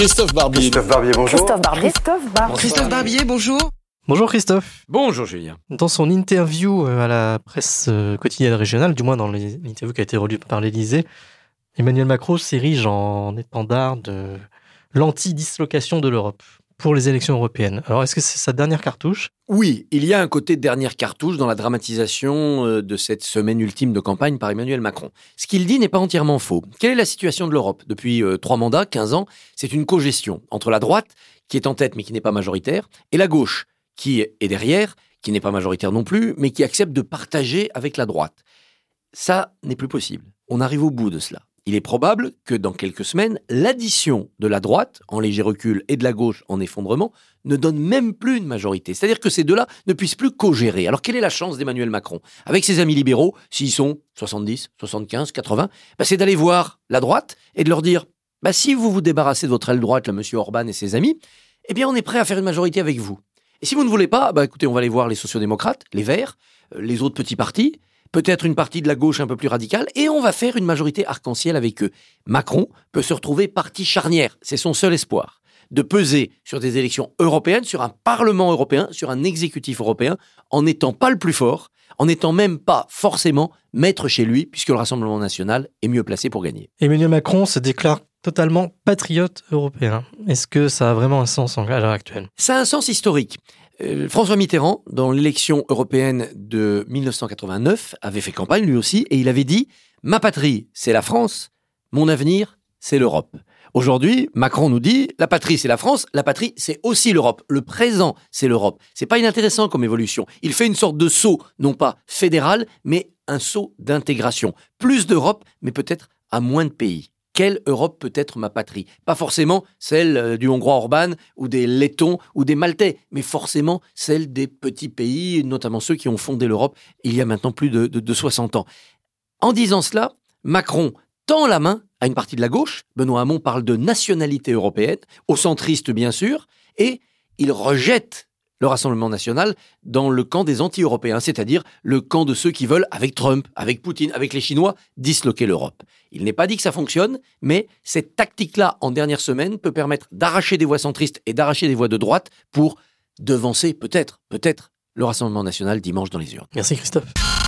Christophe Barbier. Christophe Barbier, bonjour. Christophe Barbier. Christophe Barbier. Christophe Barbier, bonjour. Bonjour Christophe. Bonjour Julien. Dans son interview euh, à la presse euh, quotidienne régionale, du moins dans l'interview qui a été relue par l'Élysée, Emmanuel Macron s'érige en étendard de l'anti-dislocation de l'Europe pour les élections européennes. Alors est-ce que c'est sa dernière cartouche? Oui, il y a un côté dernière cartouche dans la dramatisation euh, de cette semaine ultime de campagne par Emmanuel Macron. Ce qu'il dit n'est pas entièrement faux. Quelle est la situation de l'Europe? Depuis trois mandats, 15 ans, c'est une co-gestion entre la droite, qui est en tête mais qui n'est pas majoritaire, et la gauche, qui est derrière, qui n'est pas majoritaire non plus, mais qui accepte de partager avec la droite. Ça n'est plus possible. On arrive au bout de cela. Il est probable que dans quelques semaines, l'addition de la droite en léger recul et de la gauche en effondrement ne donne même plus une majorité. C'est-à-dire que ces deux-là ne puissent plus co-gérer. Alors quelle est la chance d'Emmanuel Macron? Avec ses amis libéraux, s'ils sont 70, 75, 80, c'est d'aller voir la droite et de leur dire bah, si vous vous débarrassez de votre aile droite, là, M. Orban et ses amis, eh bien on est prêt à faire une majorité avec vous. Et si vous ne voulez pas, bah écoutez, on va aller voir les sociodémocrates, les Verts, euh, les autres petits partis, peut-être une partie de la gauche un peu plus radicale, et on va faire une majorité arc-en-ciel avec eux. Macron peut se retrouver parti charnière, c'est son seul espoir, de peser sur des élections européennes, sur un Parlement européen, sur un exécutif européen, en n'étant pas le plus fort, en n'étant même pas forcément maître chez lui, puisque le Rassemblement national est mieux placé pour gagner. Emmanuel Macron se déclare totalement patriote européen. Est-ce que ça a vraiment un sens en l'heure actuelle? Ça a un sens historique. Euh, François Mitterrand, dans l'élection européenne de 1989, avait fait campagne lui aussi et il avait dit Ma patrie, c'est la France, mon avenir, c'est l'Europe. Aujourd'hui, Macron nous dit la patrie c'est la France, la patrie c'est aussi l'Europe. Le présent c'est l'Europe. C'est pas inintéressant comme évolution. Il fait une sorte de saut, non pas fédéral, mais un saut d'intégration. Plus d'Europe, mais peut-être à moins de pays quelle Europe peut être ma patrie? Pas forcément celle euh, du Hongrois Orban ou des Lettons ou des Maltais, mais forcément celle des petits pays, notamment ceux qui ont fondé l'Europe il y a maintenant plus de, de 60 ans. En disant cela, Macron tend la main à une partie de la gauche, Benoît Hamon parle de nationalité européenne, aux centristes bien sûr, et il rejette le Rassemblement national dans le camp des anti-européens, c'est-à-dire le camp de ceux qui veulent, avec Trump, avec Poutine, avec les Chinois, disloquer l'Europe. Il n'est pas dit que ça fonctionne, mais cette tactique-là, en dernière semaine, peut permettre d'arracher des voix centristes et d'arracher des voix de droite pour devancer, peut-être, peut-être, le Rassemblement national dimanche dans les urnes. Merci Christophe.